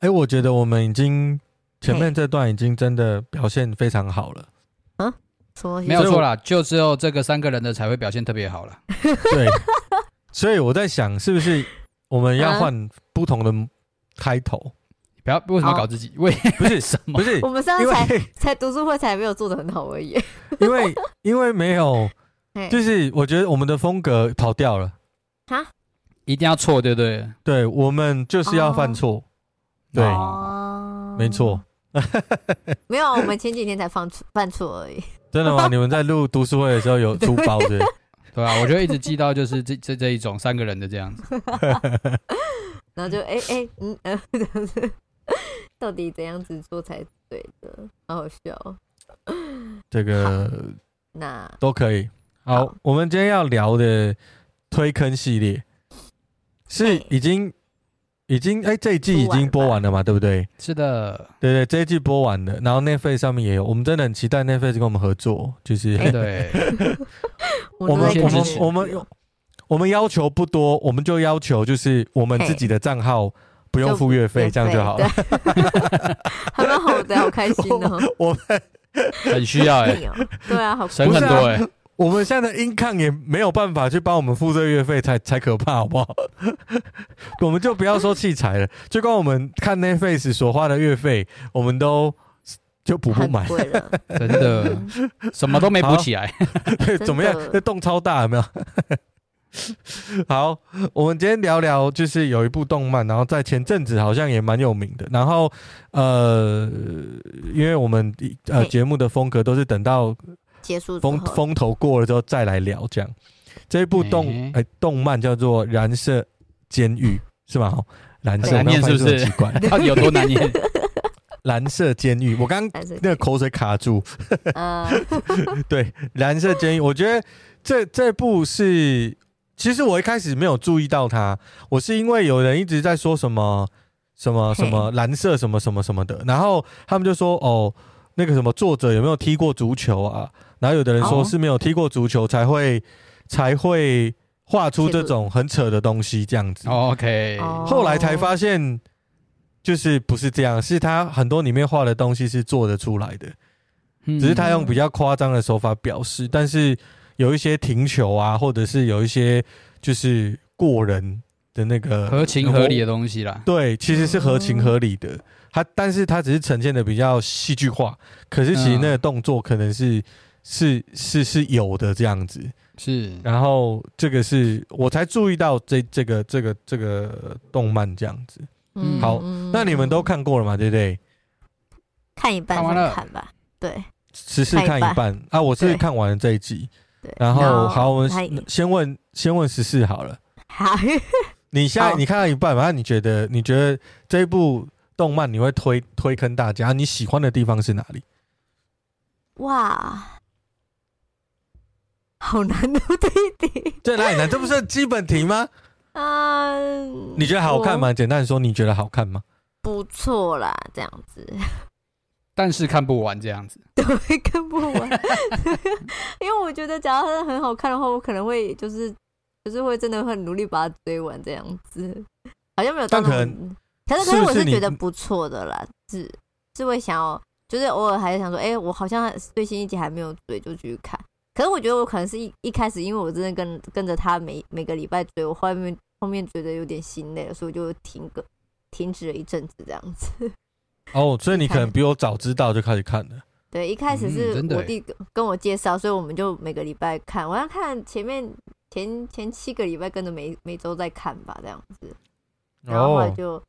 哎，我觉得我们已经前面这段已经真的表现非常好了。嗯，说没有错啦，就只有这个三个人的才会表现特别好了。对，所以我在想，是不是我们要换不同的开头？不要为什么搞自己？为不是什么？不是 我们上次才才读书会才没有做的很好而已。因为 因为没有，就是我觉得我们的风格跑掉了。哈，一定要错，对不对？对，我们就是要犯错。对，没错。没有，我们前几天才犯错犯错而已。真的吗？你们在录读书会的时候有出 包对？对啊，我就一直记到就是这这这一种三个人的这样子。然后就哎哎嗯呃，这样子。到底怎样子做才对的？好好笑。这个那都可以。好，好，我们今天要聊的推坑系列是已经已经哎、欸，这一季已经播完了嘛？对不对？是的，对，对对，这一季播完了，然后 Netflix 上面也有，我们真的很期待 Netflix 跟我们合作。就是对，我们我们我们我们要求不多，我们就要求就是我们自己的账号。不用付月费，这样就好了。还蛮好的，好开心哦。我们很需要哎，对啊，好省很多哎。我们现在的 income 也没有办法去帮我们付这个月费，才才可怕，好不好？我们就不要说器材了，就光我们看 Netflix 所花的月费，我们都就补不满，真的什么都没补起来。对，怎么样？这洞超大，有没有？好，我们今天聊聊，就是有一部动漫，然后在前阵子好像也蛮有名的。然后，呃，因为我们呃节目的风格都是等到结束风风头过了之后再来聊。这样，这一部动哎、欸、动漫叫做《蓝色监狱》，是吗？蓝色难念是不是？奇怪，到 底有多难念？蓝色监狱，我刚刚那个口水卡住。对，蓝色监狱，我觉得这这部是。其实我一开始没有注意到它，我是因为有人一直在说什么什么什么蓝色什么什么什么的，然后他们就说哦，那个什么作者有没有踢过足球啊？然后有的人说是没有踢过足球才会才会画出这种很扯的东西这样子。OK，后来才发现就是不是这样，是他很多里面画的东西是做得出来的，只是他用比较夸张的手法表示，但是。有一些停球啊，或者是有一些就是过人的那个合情合理的东西啦。对，其实是合情合理的。他，但是他只是呈现的比较戏剧化。可是其实那个动作可能是是是是有的这样子。是。然后这个是我才注意到这这个这个这个动漫这样子。嗯。好，那你们都看过了吗？对不对？看一半再看吧。对。十四看一半啊！我是看完了这一季。然后好，我们先问先问十四好了。好，你现在你看到一半，然后你觉得你觉得这一部动漫你会推推坑大家？你喜欢的地方是哪里？哇，好难的弟弟，这哪里难？这不是基本题吗？嗯，你觉得好看吗？简单说，你觉得好看吗？不错啦，这样子。但是看不完这样子，对，看不完，因为我觉得，假如它很好看的话，我可能会就是就是会真的很努力把它追完这样子，好像没有。但可能，可是可是我是觉得不错的啦，是是，是会想要，就是偶尔还是想说，哎、欸，我好像最新一集还没有追，就继续看。可是我觉得我可能是一一开始，因为我真的跟跟着他每每个礼拜追，我后面后面觉得有点心累了，所以我就停个停止了一阵子这样子。哦，所以你可能比我早知道就开始看了。对，一开始是我弟跟我介绍，所以我们就每个礼拜看。我要看前面前前七个礼拜跟着每每周在看吧，这样子。然后后来就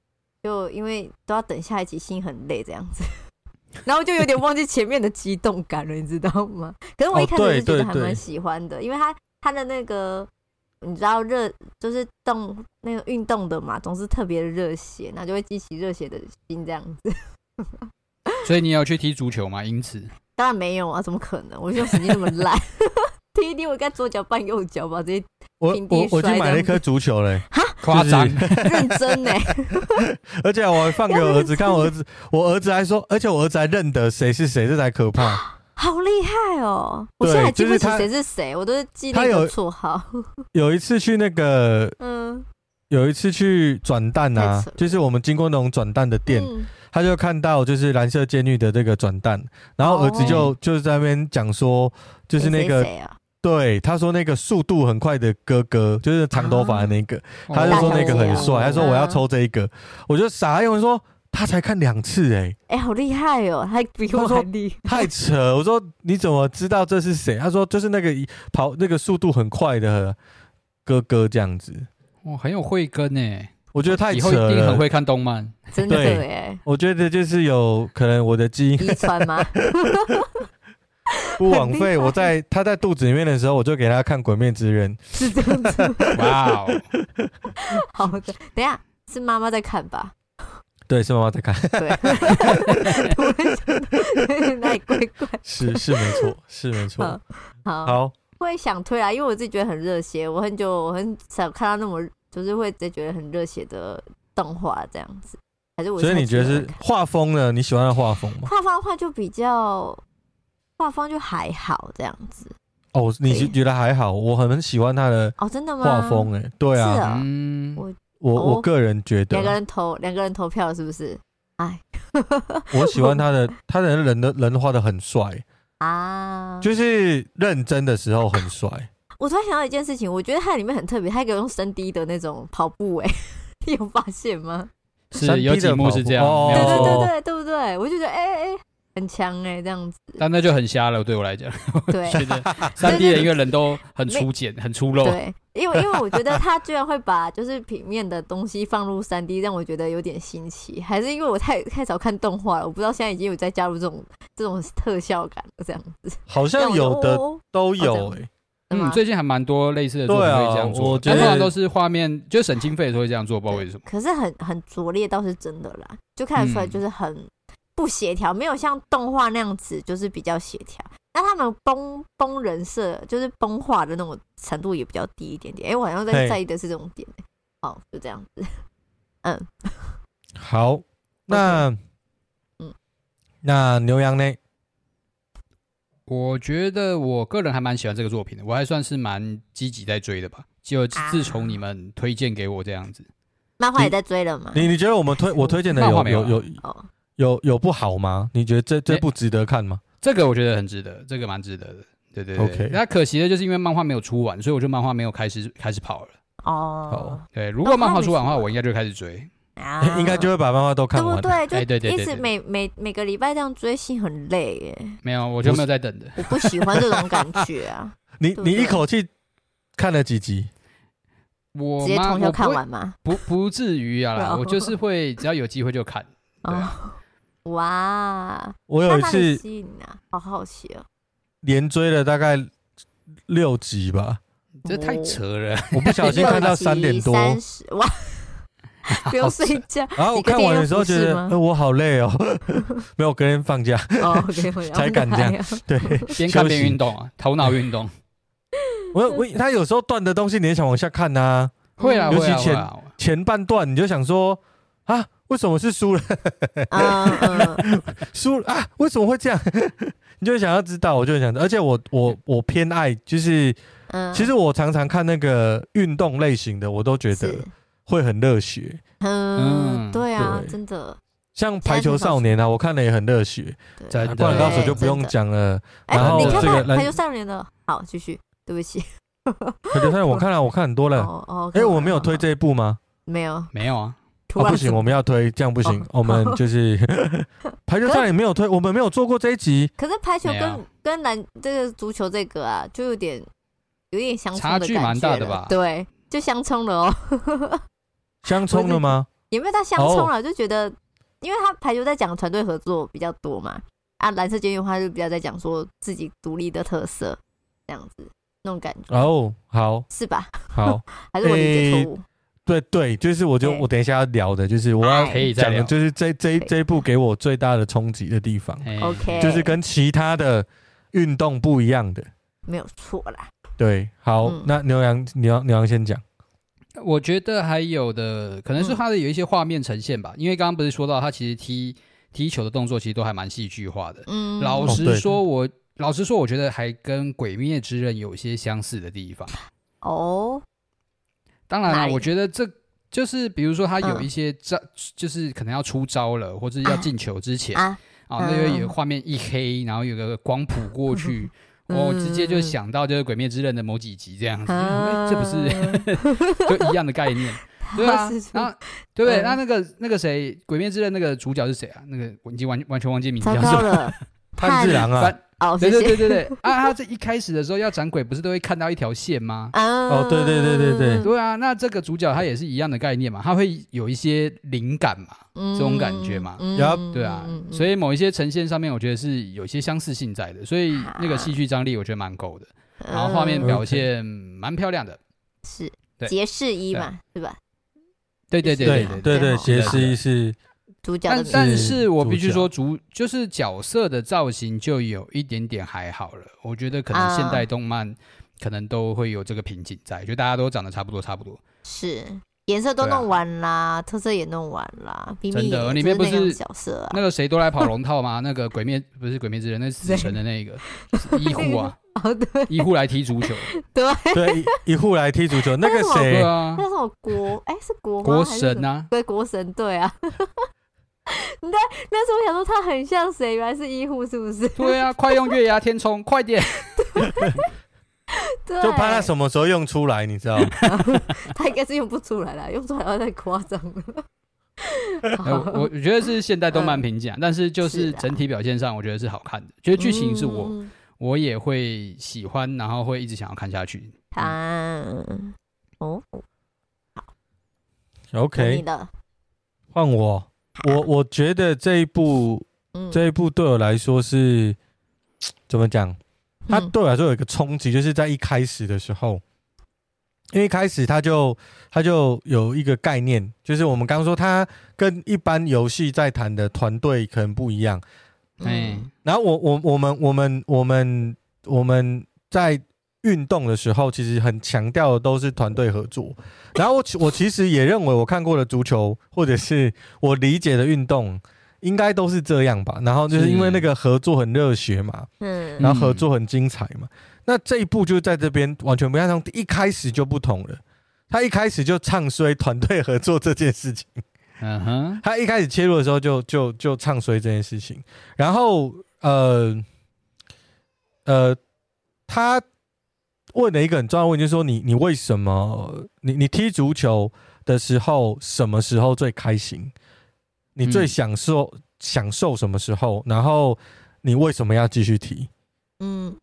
就因为都要等下一集，心很累这样子。然后就有点忘记前面的激动感了，你知道吗？可是我一开始是觉得还蛮喜欢的，因为他他的那个你知道热就是动那个运动的嘛，总是特别的热血，那就会激起热血的心这样子。所以你有去踢足球吗？因此，当然没有啊，怎么可能？我就神经那么烂，踢一踢我应该左脚绊右脚吧，直接我我我去买了一颗足球嘞，哈，夸张，认真呢。而且我还放给我儿子看，我儿子我儿子还说，而且我儿子还认得谁是谁，这才可怕。好厉害哦！我现在还记不起谁是谁，我都是记那个绰号。有一次去那个，嗯，有一次去转蛋啊，就是我们经过那种转蛋的店，他就看到就是蓝色监狱的这个转蛋，然后儿子就就是在那边讲说，就是那个，对，他说那个速度很快的哥哥，就是长头发的那个，他就说那个很帅，他说我要抽这一个，我就傻，因为说。他才看两次哎，哎，好厉害哦，他比我还厉害，太扯！我说你怎么知道这是谁？他说就是那个跑那个速度很快的哥哥这样子，哇，很有慧根哎，我觉得太扯了，一定很会看动漫，真的哎，我觉得就是有可能我的基因遗传吗？不枉费我在他在肚子里面的时候，我就给他看《鬼面之刃》，是这样子，哇哦，好的，等下是妈妈在看吧。对，是妈妈在看。对，那里怪怪。是是没错，是没错。好，好，会想推啊，因为我自己觉得很热血，我很久我很少看到那么就是会直接觉得很热血的动画这样子。还是我所以你觉得是画风呢？你喜欢的画风吗？画风的话就比较画风就还好这样子。哦，你觉得还好？我很喜欢他的哦，真的吗？画风哎，对啊，嗯，我。我我个人觉得，两个人投两个人投票是不是？哎，我喜欢他的，他的人的人画的很帅啊，就是认真的时候很帅。我突然想到一件事情，我觉得它里面很特别，它有用三 D 的那种跑步，哎，你有发现吗？是有几幕是这样，对对对对，对不对？我就觉得，哎哎。很强哎，这样子，但那就很瞎了。对我来讲，对，觉得 三 D 的一个人都很粗简、很粗陋。对，因为因为我觉得他居然会把就是平面的东西放入三 D，让我觉得有点新奇。还是因为我太太少看动画了，我不知道现在已经有在加入这种这种特效感了。这样子，好像有的都有哎。嗯，最近还蛮多类似的作品会这样做，但通常都是画面就省经费的时候会这样做，不知道为什么。可是很很拙劣倒是真的啦，就看得出来就是很。不协调，没有像动画那样子，就是比较协调。那他们崩崩人设，就是崩化的那种程度也比较低一点点。哎、欸，我好像在在意的是这种点。好就这样子。嗯，好，那嗯，那牛羊呢？我觉得我个人还蛮喜欢这个作品的，我还算是蛮积极在追的吧。就自从你们推荐给我这样子，漫画也在追了吗？你你觉得我们推我推荐的有有有？哦有有不好吗？你觉得这这不值得看吗？这个我觉得很值得，这个蛮值得的。对对对。OK。那可惜的就是因为漫画没有出完，所以我就漫画没有开始开始跑了。哦。对，如果漫画出完的话，我应该就开始追。啊应该就会把漫画都看完。对对 对对。一直每每每个礼拜这样追，心很累耶。没有，我就没有在等的。我不喜欢这种感觉啊。你你一口气看了几集？我直接通宵看完吗？不不至于啊，我就是会只要有机会就看。对。哇！我有一次，好好奇哦，连追了大概六集吧，这太扯了！我不小心看到三点多，三十哇！不用睡觉。然后我看完的时候觉得，我好累哦，没有跟人放假哦，才敢这样。对，边看边运动啊，头脑运动。我我他有时候断的东西，你也想往下看呐？会啊，尤其前前半段，你就想说啊。为什么是输了？输啊！为什么会这样？你就想要知道，我就想，而且我我我偏爱，就是，其实我常常看那个运动类型的，我都觉得会很热血。嗯，对啊，真的。像排球少年啊，我看了也很热血。在灌篮高手就不用讲了。然后这个排球少年的，好，继续。对不起。排球少年，我看了，我看很多了。哦，哎，我没有推这一部吗？没有，没有啊。不行，我们要推，这样不行。我们 就是 排球赛也没有推，我们没有做过这一集。可是排球跟跟篮这个足球这个啊，就有点有点相冲的感觉，差距蛮大的吧？对，就相冲了哦。相冲了吗？也没有到相冲了？就觉得，因为他排球在讲团队合作比较多嘛。啊，蓝色监狱的话就比较在讲说自己独立的特色这样子。那种感觉。哦，好，是吧？好，还是我理解错误？对对，就是我就我等一下要聊的，就是我要可以讲的，就是这这这一部给我最大的冲击的地方，OK，就是跟其他的运动不一样的，没有错啦。对，好，那牛羊牛牛羊先讲。我觉得还有的可能是他的有一些画面呈现吧，因为刚刚不是说到他其实踢踢球的动作其实都还蛮戏剧化的。嗯，老实说，我老实说，我觉得还跟《鬼灭之刃》有些相似的地方。哦。当然了，我觉得这就是，比如说他有一些招，嗯、就是可能要出招了，或者要进球之前啊，啊，那边有画面一黑，然后有个光谱过去，嗯、我直接就想到就是《鬼灭之刃》的某几集这样子，嗯、这不是 就一样的概念？对啊，然后对不对？那那个那个谁，《鬼灭之刃》那个主角是谁啊？那个我已经完完全忘记名字叫什么，炭治郎啊。哦，对对对对对 啊！他这一开始的时候要斩鬼，不是都会看到一条线吗？啊哦，对对对对对，对啊！那这个主角他也是一样的概念嘛，他会有一些灵感嘛，这种感觉嘛，对啊，所以某一些呈现上面，我觉得是有一些相似性在的，所以那个戏剧张力我觉得蛮够的，然后画面表现蛮漂亮的，是杰士一嘛，是吧？对对对对对对，杰士一是。但但是我必须说，主就是角色的造型就有一点点还好了。我觉得可能现代动漫可能都会有这个瓶颈在，就大家都长得差不多，差不多。是颜色都弄完啦，特色也弄完啦。真的，里面不是角色那个谁都来跑龙套吗？那个鬼灭不是鬼灭之刃，那死神的那个 医护啊，对，医护来踢足球，对对，医护来踢足球，那个谁啊？那是什么国？哎，是国国神啊？对，国神对啊。你对，那时候我想说他很像谁？原来是医护，是不是？对啊，快用月牙天冲，快点！对，就怕他什么时候用出来，你知道吗？他应该是用不出来了，用出来要太夸张了。我我觉得是现代动漫评价，但是就是整体表现上，我觉得是好看的。觉得剧情是我我也会喜欢，然后会一直想要看下去。嗯，哦，好，OK，换我。我我觉得这一部，嗯、这一部对我来说是 怎么讲？它对我来说有一个冲击，就是在一开始的时候，因为一开始它就它就有一个概念，就是我们刚刚说它跟一般游戏在谈的团队可能不一样。嗯，然后我我我们我们我们我们在。运动的时候，其实很强调的都是团队合作。然后我我其实也认为，我看过的足球或者是我理解的运动，应该都是这样吧。然后就是因为那个合作很热血嘛，嗯，然后合作很精彩嘛。那这一步就在这边完全不一样，从一开始就不同了。他一开始就唱衰团队合作这件事情，嗯哼，他一开始切入的时候就就就唱衰这件事情。然后呃呃，他。问了一个很重要的问题，就是说你你为什么你你踢足球的时候什么时候最开心？你最享受、嗯、享受什么时候？然后你为什么要继续踢？嗯，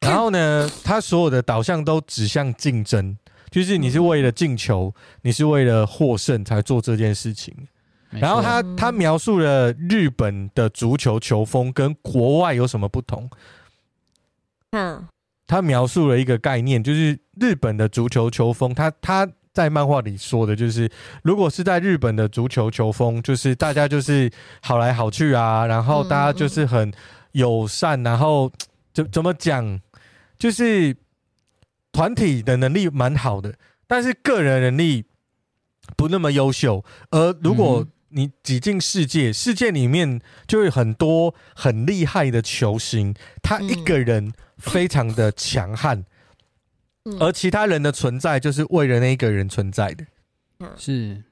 然后呢，他所有的导向都指向竞争，就是你是为了进球，你是为了获胜才做这件事情。然后他他描述了日本的足球球风跟国外有什么不同？嗯。他描述了一个概念，就是日本的足球球风。他他在漫画里说的就是，如果是在日本的足球球风，就是大家就是好来好去啊，然后大家就是很友善，然后怎怎么讲，就是团体的能力蛮好的，但是个人能力不那么优秀。而如果你挤进世界，世界里面就会很多很厉害的球星，他一个人。非常的强悍，而其他人的存在就是为了那一个人存在的，是，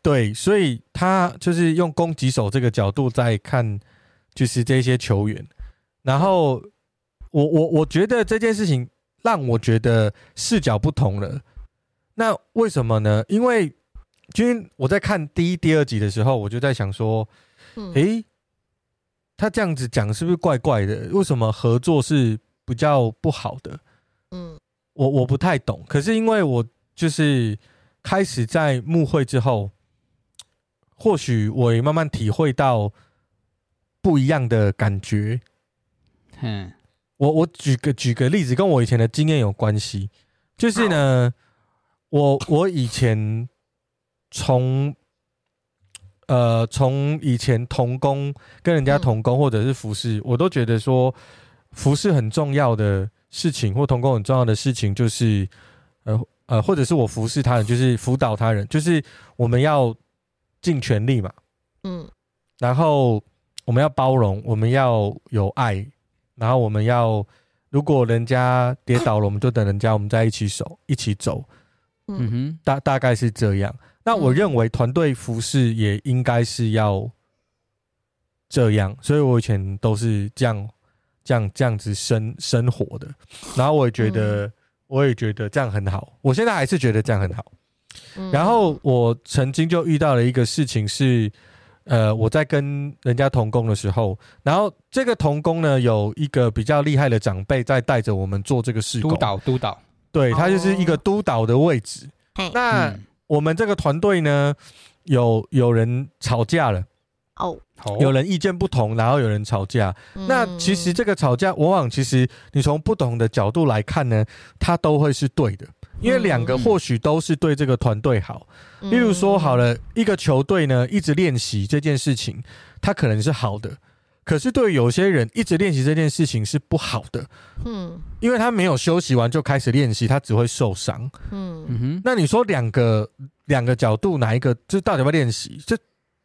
对，所以他就是用攻击手这个角度在看，就是这些球员。然后我我我觉得这件事情让我觉得视角不同了。那为什么呢？因为因为我在看第一、第二集的时候，我就在想说，诶，他这样子讲是不是怪怪的？为什么合作是？比较不好的，嗯，我我不太懂。可是因为我就是开始在幕会之后，或许我也慢慢体会到不一样的感觉。嗯，我我举个举个例子，跟我以前的经验有关系。就是呢，我我以前从呃从以前同工跟人家同工，或者是服侍，我都觉得说服侍很重要的事情，或同工很重要的事情，就是呃呃，或者是我服侍他人，就是辅导他人，就是我们要尽全力嘛，嗯，然后我们要包容，我们要有爱，然后我们要，如果人家跌倒了，我们就等人家，我们在一起走，一起走，嗯哼，大大概是这样。那我认为团队服侍也应该是要这样，所以我以前都是这样。这样这样子生生活的，然后我也觉得，嗯、我也觉得这样很好。我现在还是觉得这样很好。嗯、然后我曾经就遇到了一个事情是，呃，我在跟人家同工的时候，然后这个同工呢，有一个比较厉害的长辈在带着我们做这个事工，督导督导，对，他就是一个督导的位置。哦、那我们这个团队呢，有有人吵架了。哦，有人意见不同，然后有人吵架。嗯、那其实这个吵架，往往其实你从不同的角度来看呢，它都会是对的，因为两个或许都是对这个团队好。嗯、例如说，好了，一个球队呢一直练习这件事情，它可能是好的，可是对于有些人一直练习这件事情是不好的。嗯，因为他没有休息完就开始练习，他只会受伤。嗯哼，那你说两个两个角度哪一个就到底要不要练习？这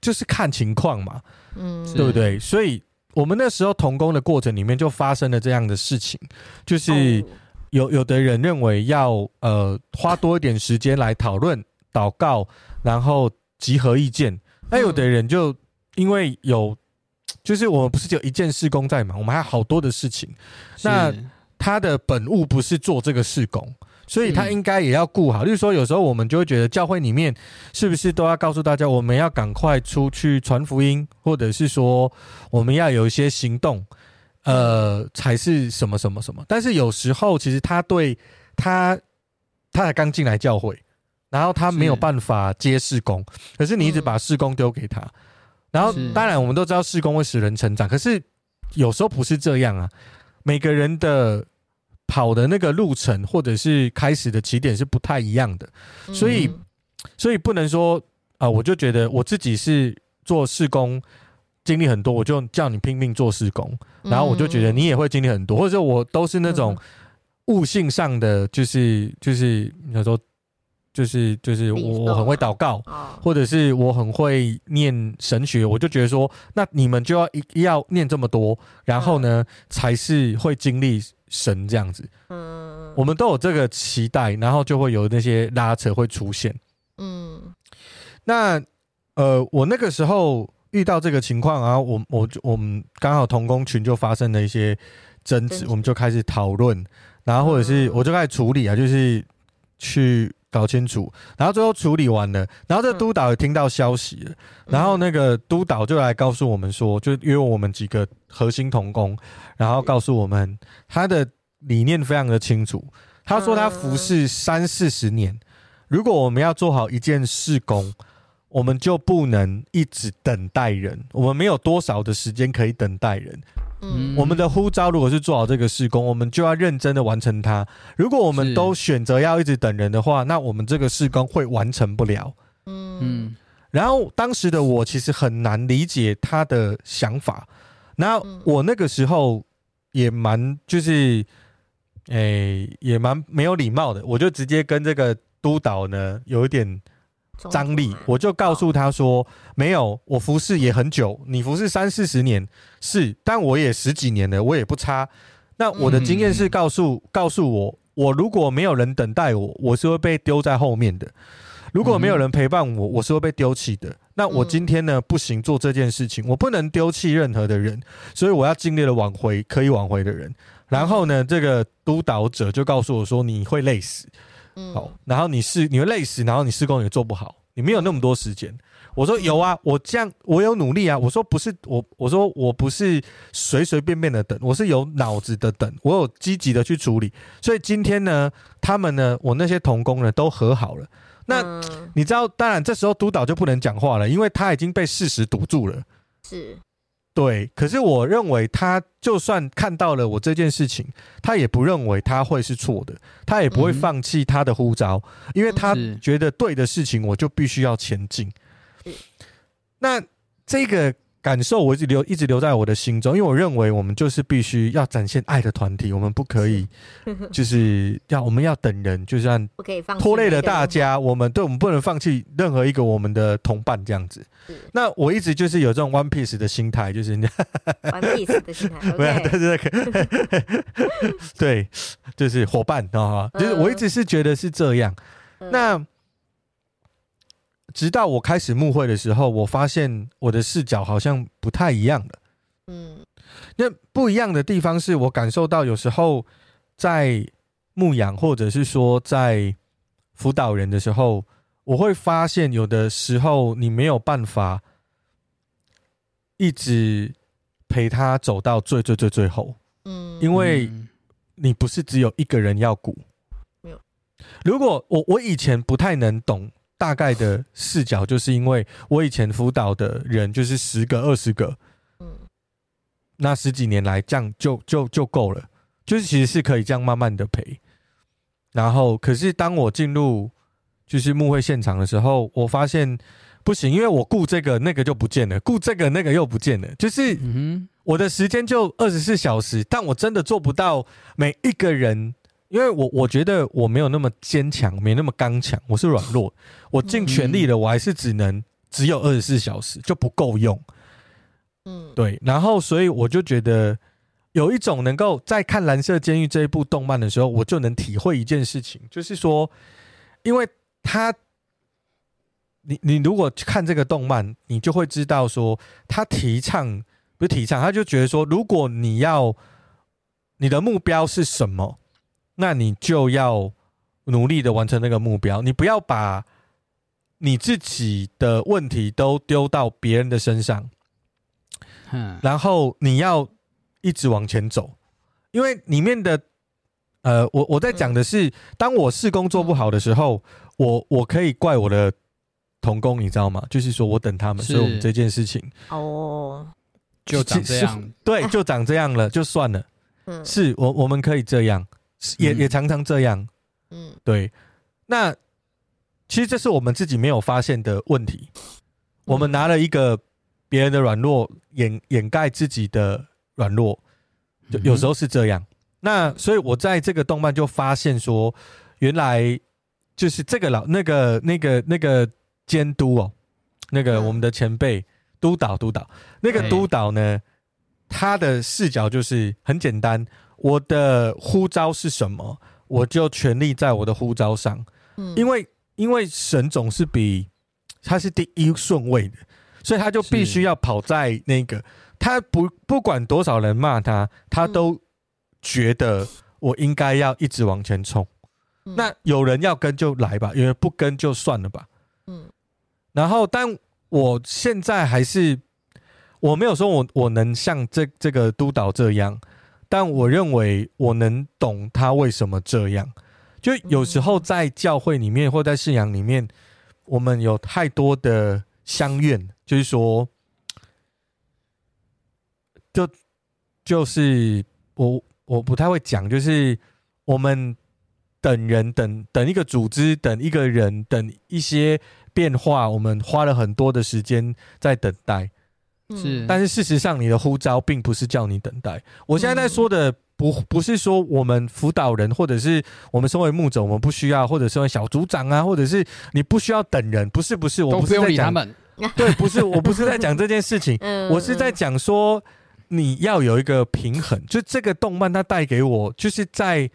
就是看情况嘛，嗯，对不对？所以我们那时候童工的过程里面就发生了这样的事情，就是有有的人认为要呃花多一点时间来讨论、祷告，然后集合意见。那有的人就因为有，就是我们不是只有一件事工在忙，我们还有好多的事情。那他的本务不是做这个事工。所以他应该也要顾好，例如说，有时候我们就会觉得教会里面是不是都要告诉大家，我们要赶快出去传福音，或者是说我们要有一些行动，呃，才是什么什么什么。但是有时候其实他对他他才刚进来教会，然后他没有办法接事工，可是你一直把事工丢给他，然后当然我们都知道事工会使人成长，可是有时候不是这样啊，每个人的。跑的那个路程，或者是开始的起点是不太一样的，所以，所以不能说啊、呃，我就觉得我自己是做事工经历很多，我就叫你拼命做事工，然后我就觉得你也会经历很多，或者我都是那种悟性上的，就是就是你说就是就是我我很会祷告，或者是我很会念神学，我就觉得说，那你们就要一要念这么多，然后呢，才是会经历。神这样子，嗯，我们都有这个期待，然后就会有那些拉扯会出现，嗯，那呃，我那个时候遇到这个情况啊，我我我们刚好同工群就发生了一些争执，我们就开始讨论，然后或者是我就开始处理啊，就是去搞清楚，然后最后处理完了，然后这督导也听到消息了，然后那个督导就来告诉我们说，就约我们几个核心童工。然后告诉我们，他的理念非常的清楚。他说他服侍三四十年，如果我们要做好一件事工，我们就不能一直等待人。我们没有多少的时间可以等待人。嗯，我们的呼召如果是做好这个事工，我们就要认真的完成它。如果我们都选择要一直等人的话，那我们这个事工会完成不了。嗯，然后当时的我其实很难理解他的想法。那我那个时候也蛮就是，诶、欸，也蛮没有礼貌的，我就直接跟这个督导呢有一点张力，我就告诉他说，没有，我服侍也很久，你服侍三四十年是，但我也十几年了，我也不差。那我的经验是告诉告诉我，我如果没有人等待我，我是会被丢在后面的。如果没有人陪伴我，我是会被丢弃的。那我今天呢，不行做这件事情，我不能丢弃任何的人，所以我要尽力的挽回可以挽回的人。然后呢，这个督导者就告诉我说：“你会累死，好，然后你是你会累死，然后你施工也做不好，你没有那么多时间。”我说：“有啊，我这样我有努力啊。”我说：“不是我，我说我不是随随便便的等，我是有脑子的等，我有积极的去处理。所以今天呢，他们呢，我那些同工呢，都和好了。”那你知道，当然这时候督导就不能讲话了，因为他已经被事实堵住了。是，对，可是我认为他就算看到了我这件事情，他也不认为他会是错的，他也不会放弃他的呼召，嗯、因为他觉得对的事情我就必须要前进。那这个。感受我一直留一直留在我的心中，因为我认为我们就是必须要展现爱的团体，我们不可以 就是要我们要等人，就算拖累了大家，我们对我们不能放弃任何一个我们的同伴这样子。那我一直就是有这种 one piece 的心态，就是 one piece 的心态，对对对，对，就是伙伴啊，就是我一直是觉得是这样。那。直到我开始牧会的时候，我发现我的视角好像不太一样了。嗯，那不一样的地方是我感受到有时候在牧养，或者是说在辅导人的时候，我会发现有的时候你没有办法一直陪他走到最最最最后。嗯，因为你不是只有一个人要鼓。没有。如果我我以前不太能懂。大概的视角，就是因为我以前辅导的人就是十个、二十个，嗯，那十几年来这样就就就够了，就是其实是可以这样慢慢的陪。然后，可是当我进入就是幕会现场的时候，我发现不行，因为我顾这个那个就不见了，顾这个那个又不见了，就是我的时间就二十四小时，但我真的做不到每一个人。因为我我觉得我没有那么坚强，没那么刚强，我是软弱。我尽全力了，我还是只能只有二十四小时，就不够用。嗯，对。然后，所以我就觉得有一种能够在看《蓝色监狱》这一部动漫的时候，我就能体会一件事情，就是说，因为他，你你如果看这个动漫，你就会知道说，他提倡不是提倡，他就觉得说，如果你要你的目标是什么？那你就要努力的完成那个目标，你不要把你自己的问题都丢到别人的身上，嗯，然后你要一直往前走，因为里面的，呃，我我在讲的是，当我试工做不好的时候，我我可以怪我的童工，你知道吗？就是说我等他们，所以我们这件事情。哦，就长这样，对，就长这样了，就算了，嗯，是我我们可以这样。也也常常这样，嗯，对。那其实这是我们自己没有发现的问题。我们拿了一个别人的软弱掩掩盖自己的软弱，就有时候是这样。那所以我在这个动漫就发现说，原来就是这个老那个那个那个监督哦，那个我们的前辈督导督导，那个督导呢，他的视角就是很简单。我的呼召是什么？我就全力在我的呼召上，嗯，因为因为神总是比他是第一顺位的，所以他就必须要跑在那个，他不不管多少人骂他，他都觉得我应该要一直往前冲。那有人要跟就来吧，有人不跟就算了吧。嗯，然后但我现在还是我没有说我我能像这这个督导这样。但我认为我能懂他为什么这样。就有时候在教会里面或在信仰里面，我们有太多的相怨，就是说，就就是我我不太会讲，就是我们等人等等一个组织，等一个人，等一些变化，我们花了很多的时间在等待。是，但是事实上，你的呼召并不是叫你等待。我现在在说的不不是说我们辅导人，或者是我们身为牧者，我们不需要，或者身为小组长啊，或者是你不需要等人，不是不是，我不是在讲他们，对，不是，我不是在讲这件事情，我是在讲说你要有一个平衡。就这个动漫它带给我，就是在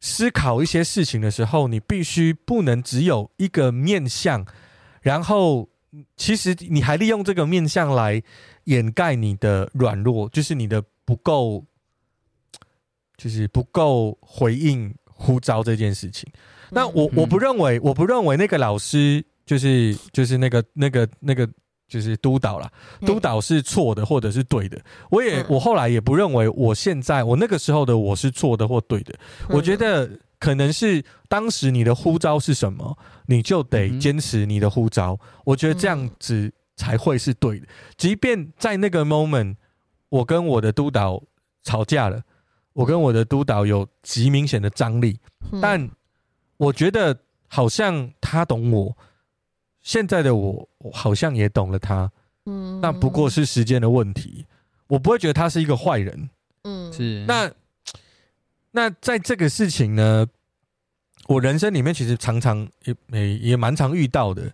思考一些事情的时候，你必须不能只有一个面向，然后。其实你还利用这个面相来掩盖你的软弱，就是你的不够，就是不够回应呼召这件事情。那我我不认为，我不认为那个老师就是就是那个那个那个就是督导啦，督导是错的或者是对的。我也我后来也不认为我现在我那个时候的我是错的或对的。我觉得。可能是当时你的呼召是什么，你就得坚持你的呼召。我觉得这样子才会是对的。即便在那个 moment，我跟我的督导吵架了，我跟我的督导有极明显的张力，但我觉得好像他懂我，现在的我，我好像也懂了他。嗯，那不过是时间的问题。我不会觉得他是一个坏人。嗯，是。那那在这个事情呢，我人生里面其实常常也也也蛮常遇到的，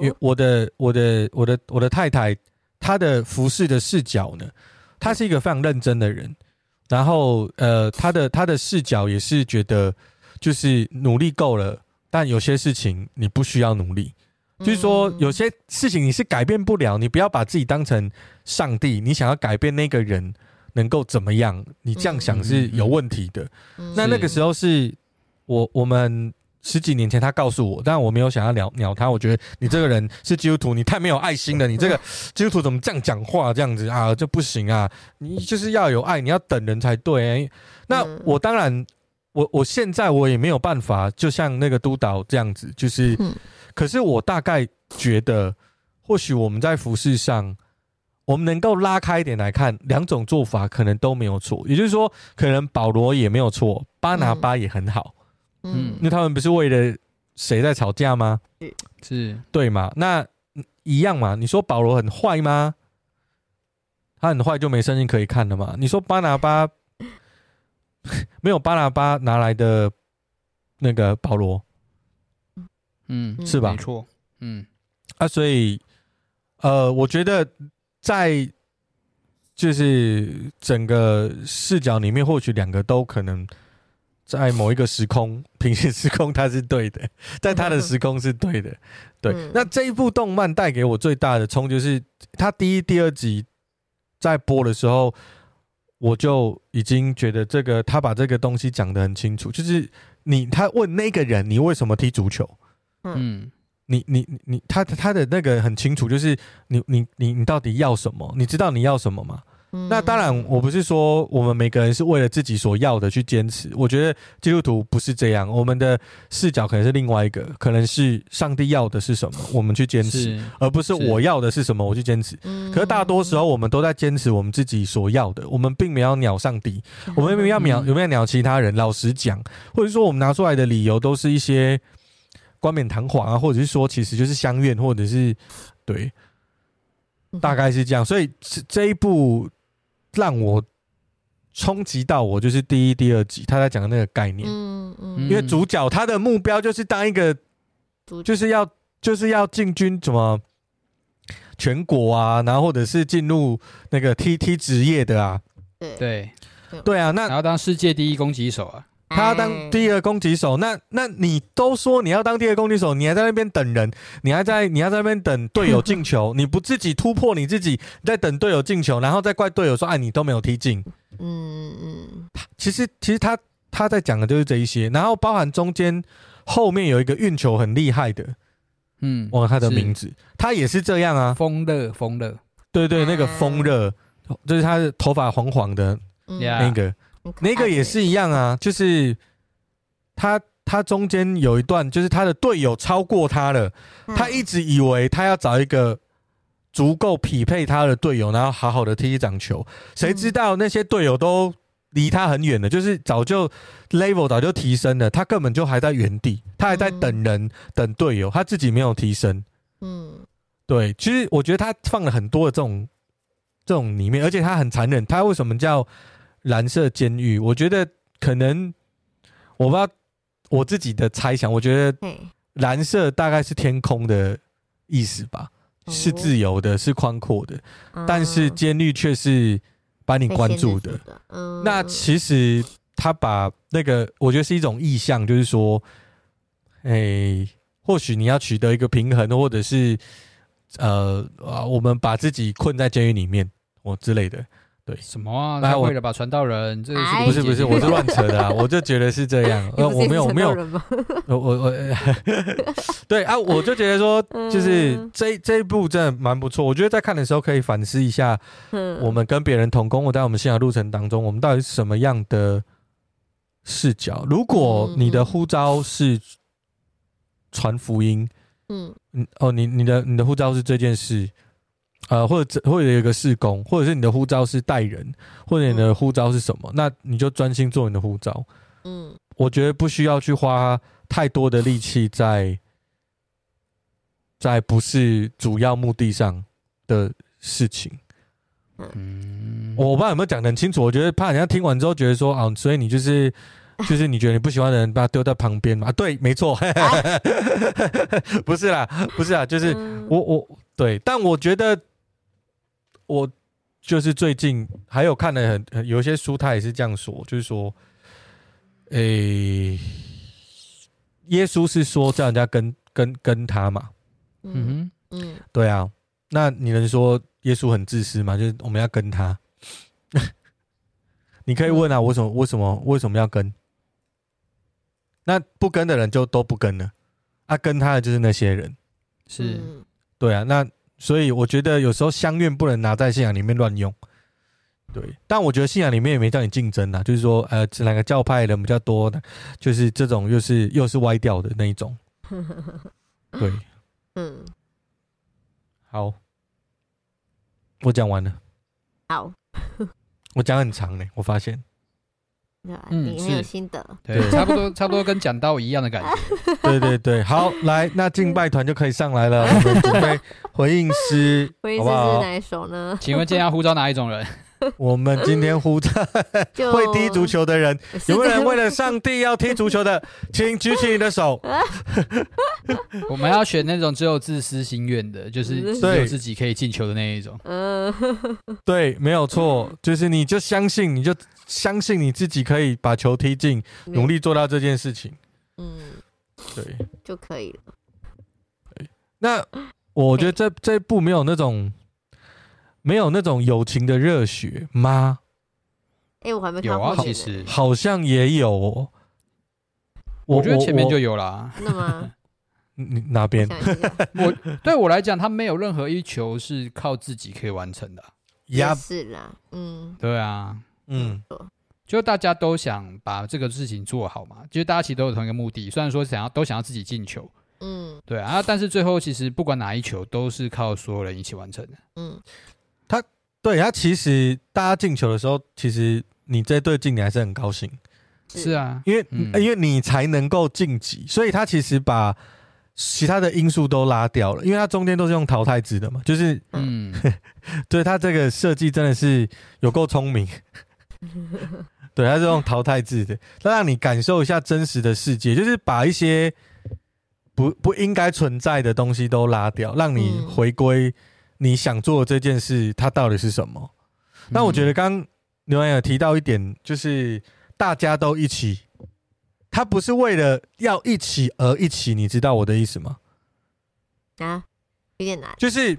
因为我的我的我的我的太太，她的服侍的视角呢，她是一个非常认真的人，然后呃，她的她的视角也是觉得就是努力够了，但有些事情你不需要努力。就是说，有些事情你是改变不了，你不要把自己当成上帝。你想要改变那个人能够怎么样？你这样想是有问题的。那那个时候是我我们十几年前他告诉我，但我没有想要鸟鸟他。我觉得你这个人是基督徒，你太没有爱心了。你这个 基督徒怎么这样讲话？这样子啊，就不行啊！你就是要有爱，你要等人才对欸。那我当然，我我现在我也没有办法，就像那个督导这样子，就是。可是我大概觉得，或许我们在服饰上，我们能够拉开一点来看，两种做法可能都没有错。也就是说，可能保罗也没有错，巴拿巴也很好，嗯，因为他们不是为了谁在吵架吗？是，对吗？那一样嘛。你说保罗很坏吗？他很坏就没圣经可以看了嘛？你说巴拿巴 没有巴拿巴拿来的那个保罗？嗯，是吧？没错，嗯，啊，所以，呃，我觉得在就是整个视角里面，或许两个都可能在某一个时空，平行时空，它是对的，在他的时空是对的，对。那这一部动漫带给我最大的冲击就是，他第一、第二集在播的时候，我就已经觉得这个他把这个东西讲得很清楚，就是你他问那个人，你为什么踢足球？嗯，你你你他他的那个很清楚，就是你你你你到底要什么？你知道你要什么吗？嗯、那当然，我不是说我们每个人是为了自己所要的去坚持。我觉得基督徒不是这样，我们的视角可能是另外一个，可能是上帝要的是什么，我们去坚持，而不是我要的是什么，我去坚持。是可是大多时候我们都在坚持我们自己所要的，我们并没有鸟上帝，我们没有要鸟有没有鸟其他人。老实讲，或者说我们拿出来的理由都是一些。冠冕堂皇啊，或者是说，其实就是相怨，或者是对，大概是这样。所以这这一部让我冲击到我，就是第一、第二集他在讲的那个概念。嗯嗯，因为主角他的目标就是当一个，就是要就是要进军什么全国啊，然后或者是进入那个 T T 职业的啊。对对对啊，那然后当世界第一攻击手啊。他要当第一个攻击手，那那你都说你要当第二个攻击手，你还在那边等人，你还在你还在那边等队友进球，你不自己突破你自己，你在等队友进球，然后再怪队友说，哎，你都没有踢进。嗯嗯，其实其实他他在讲的就是这一些，然后包含中间后面有一个运球很厉害的，嗯，忘了他的名字，他也是这样啊，风热风热，对对，那个风热就是他的头发黄黄的那个。那个也是一样啊，就是他他中间有一段，就是他的队友超过他了，他一直以为他要找一个足够匹配他的队友，然后好好的踢一场球，谁知道那些队友都离他很远的，就是早就 level 早就提升了，他根本就还在原地，他还在等人等队友，他自己没有提升。嗯，对，其实我觉得他放了很多的这种这种里面，而且他很残忍，他为什么叫？蓝色监狱，我觉得可能我不知道我自己的猜想，我觉得蓝色大概是天空的意思吧，是自由的，是宽阔的，但是监狱却是把你关住的。那其实他把那个，我觉得是一种意象，就是说，哎，或许你要取得一个平衡，或者是呃啊，我们把自己困在监狱里面，或之类的。对，什么啊？他为了把传道人，这不是不是？我是乱扯的啊！我就觉得是这样。呃，我没有，我没有。我我我，对啊，我就觉得说，就是这这一部真的蛮不错。我觉得在看的时候可以反思一下，我们跟别人同工，我在我们信仰路程当中，我们到底是什么样的视角？如果你的呼召是传福音，嗯嗯，哦，你你的你的呼召是这件事。呃，或者或者有一个试工，或者是你的护照是带人，或者你的护照是什么，嗯、那你就专心做你的护照。嗯，我觉得不需要去花太多的力气在在不是主要目的上的事情。嗯，我不知道有没有讲的很清楚。我觉得怕人家听完之后觉得说啊，所以你就是就是你觉得你不喜欢的人，把他丢在旁边嘛？对，没错，不是啦，不是啦，就是我我对，但我觉得我就是最近还有看了很，很有一些书，他也是这样说，就是说，诶、欸，耶稣是说叫人家跟跟跟他嘛？嗯嗯，对啊，那你能说？耶稣很自私吗？就是我们要跟他，你可以问啊，为什么？为什么？为什么要跟？那不跟的人就都不跟了，啊，跟他的就是那些人，是，对啊。那所以我觉得有时候香愿不能拿在信仰里面乱用，对。但我觉得信仰里面也没叫你竞争啊，就是说，呃，哪个教派人比较多的，就是这种又是又是歪掉的那一种，对，嗯，好。我讲完了，好，我讲很长呢，我发现，嗯，你很有心得，对，差不多差不多跟讲道一样的感觉，对对对，好，来，那敬拜团就可以上来了，我们准备回应诗，回应诗是哪一首呢？请问今天要呼召哪一种人？我们今天呼召 会踢足球的人，有没有人为了上帝要踢足球的，请举起你的手。我们要选那种只有自私心愿的，就是只有自己可以进球的那一种。嗯，对，没有错，就是你就相信，你就相信你自己可以把球踢进，努力做到这件事情。嗯，对，就可以了。那我觉得这这一步没有那种。没有那种友情的热血吗？哎、欸，我还没看过。有啊，其实好像也有。我，我觉得前面就有啦。真的吗？你哪边？我对我来讲，他没有任何一球是靠自己可以完成的。也是啦，嗯，对啊，嗯，就大家都想把这个事情做好嘛，就是大家其实都有同一个目的。虽然说想要都想要自己进球，嗯，对啊，但是最后其实不管哪一球，都是靠所有人一起完成的，嗯。对他，其实大家进球的时候，其实你这队进，你还是很高兴。是啊，因为、嗯、因为你才能够晋级，所以他其实把其他的因素都拉掉了，因为他中间都是用淘汰制的嘛，就是嗯，对他这个设计真的是有够聪明。对，他是用淘汰制的，他让你感受一下真实的世界，就是把一些不不应该存在的东西都拉掉，让你回归。你想做的这件事，它到底是什么？那我觉得刚牛羊有提到一点，就是大家都一起，他不是为了要一起而一起，你知道我的意思吗？啊，有点难。就是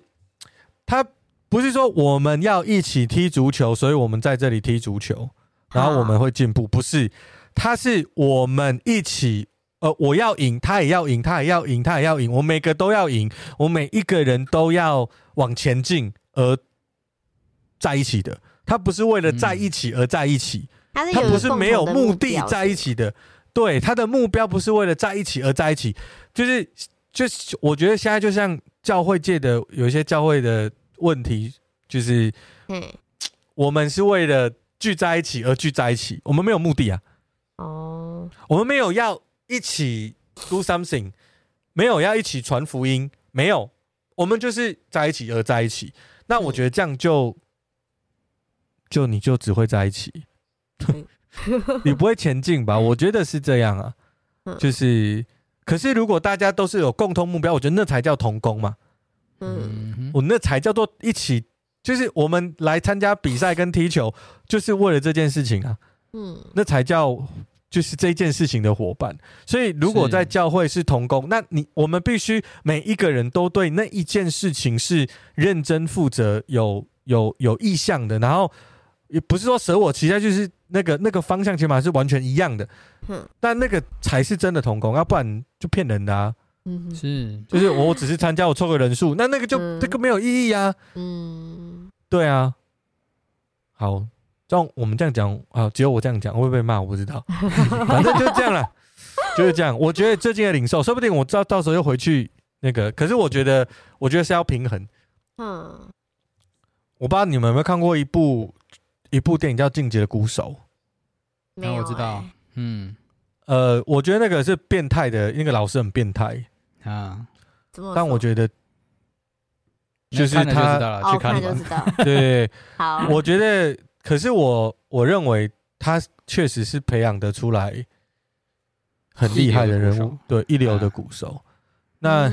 他不是说我们要一起踢足球，所以我们在这里踢足球，然后我们会进步，不是？他是我们一起。呃，我要赢，他也要赢，他也要赢，他也要赢，我每个都要赢，我每一个人都要往前进，而在一起的，他不是为了在一起而在一起，他不是没有目的在一起的，对，他的目标不是为了在一起而在一起，就是，就是，我觉得现在就像教会界的有一些教会的问题，就是，嗯，我们是为了聚在一起而聚在一起，我们没有目的啊，哦，我们没有要。一起 do something，没有要一起传福音，没有，我们就是在一起而在一起。那我觉得这样就，就你就只会在一起，你不会前进吧？我觉得是这样啊，就是，可是如果大家都是有共同目标，我觉得那才叫同工嘛。嗯，我那才叫做一起，就是我们来参加比赛跟踢球，就是为了这件事情啊。嗯，那才叫。就是这件事情的伙伴，所以如果在教会是同工，那你我们必须每一个人都对那一件事情是认真负责、有有有意向的，然后也不是说舍我其他，就是那个那个方向起码是完全一样的。嗯，但那个才是真的同工，要不然就骗人的啊。嗯，是，就是我只是参加，我凑个人数，那那个就这个没有意义啊。嗯，对啊，好。像我们这样讲啊，只有我这样讲，会不会被骂？我不知道，反正就这样了，就是这样。我觉得最近的领受，说不定我知道到时候又回去那个。可是我觉得，我觉得是要平衡。嗯，我不知道你们有没有看过一部一部电影叫《进击的鼓手》？没有、欸，我知道。嗯，呃，我觉得那个是变态的，那个老师很变态啊。但我觉得，就是他去看就知道。对，好。我觉得，可是我我认为他确实是培养得出来很厉害的人物，对，一流的鼓手。那，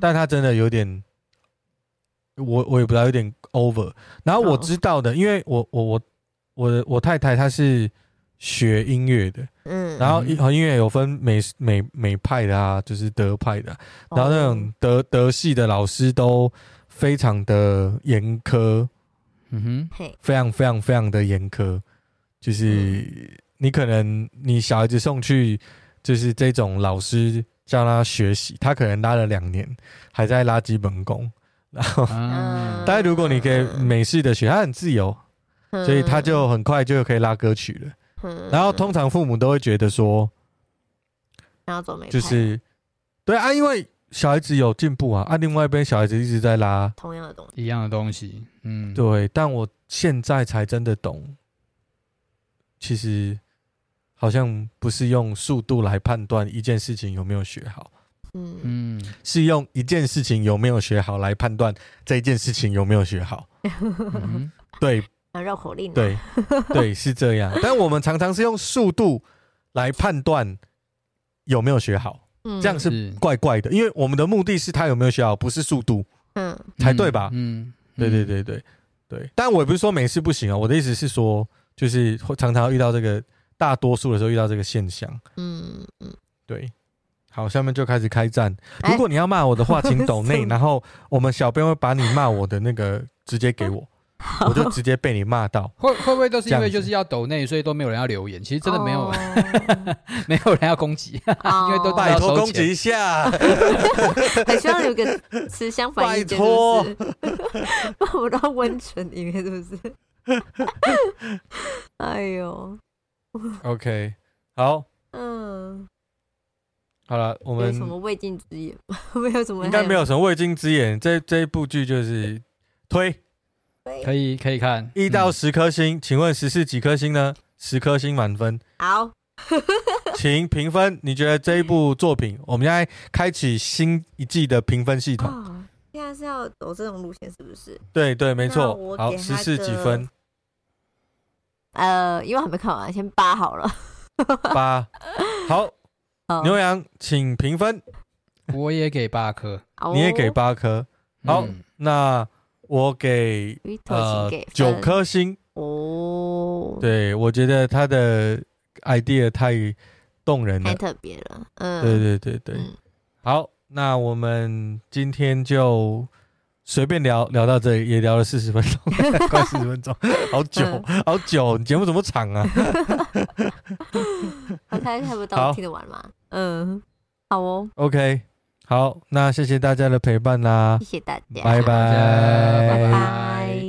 但他真的有点，我我也不知道，有点 over。然后我知道的，因为我我我我的我太太她是。学音乐的，嗯，然后音音乐有分美美美派的啊，就是德派的，然后那种德德系的老师都非常的严苛，嗯哼，非常非常非常的严苛，就是你可能你小孩子送去，就是这种老师教他学习，他可能拉了两年，还在拉基本功，然后，但如果你可以美式的学，他很自由，所以他就很快就可以拉歌曲了。然后通常父母都会觉得说，就是对啊，因为小孩子有进步啊，啊，另外一边小孩子一直在拉。同样的东西，一样的东西，嗯，对。但我现在才真的懂，其实好像不是用速度来判断一件事情有没有学好，嗯。嗯，是用一件事情有没有学好来判断这件事情有没有学好，嗯、对。绕口令，对。对是这样，但我们常常是用速度来判断有没有学好，嗯，这样是怪怪的，因为我们的目的是他有没有学好，不是速度，嗯，才对吧？嗯，对对对对。对，但我也不是说没事不行啊，我的意思是说，就是常常遇到这个，大多数的时候遇到这个现象，嗯嗯，对，好，下面就开始开战，如果你要骂我的话，请 抖内，然后我们小编会把你骂我的那个直接给我。我就直接被你骂到，会会不会都是因为就是要抖内，所以都没有人要留言？其实真的没有，没有人要攻击，因为都拜托攻击一下，很希望有个词相反意见，拜托，骂不到温泉里面是不是？哎呦，OK，好，嗯，好了，我们有什么未尽之言？没有什么，应该没有什么未尽之言。这这一部剧就是推。可以可以看一到十颗星，嗯、请问十四几颗星呢？十颗星满分。好，请评分。你觉得这一部作品，我们现在开启新一季的评分系统。哦，现在是要走这种路线，是不是？对对，没错。好，十四几分？呃，因为还没看完，先八好了。八。好，好牛羊，请评分。我也给八颗，你也给八颗。好，嗯、那。我给呃九颗星。哦，对，我觉得他的 idea 太动人了，太特别了，嗯，对对对对，嗯、好，那我们今天就随便聊聊到这里，也聊了四十分钟，快四十分钟，好久、嗯、好久，你节目怎么长啊？好，他差不到听得完吗？嗯，好哦，OK。好，那谢谢大家的陪伴啦，谢谢大家，拜拜，拜拜。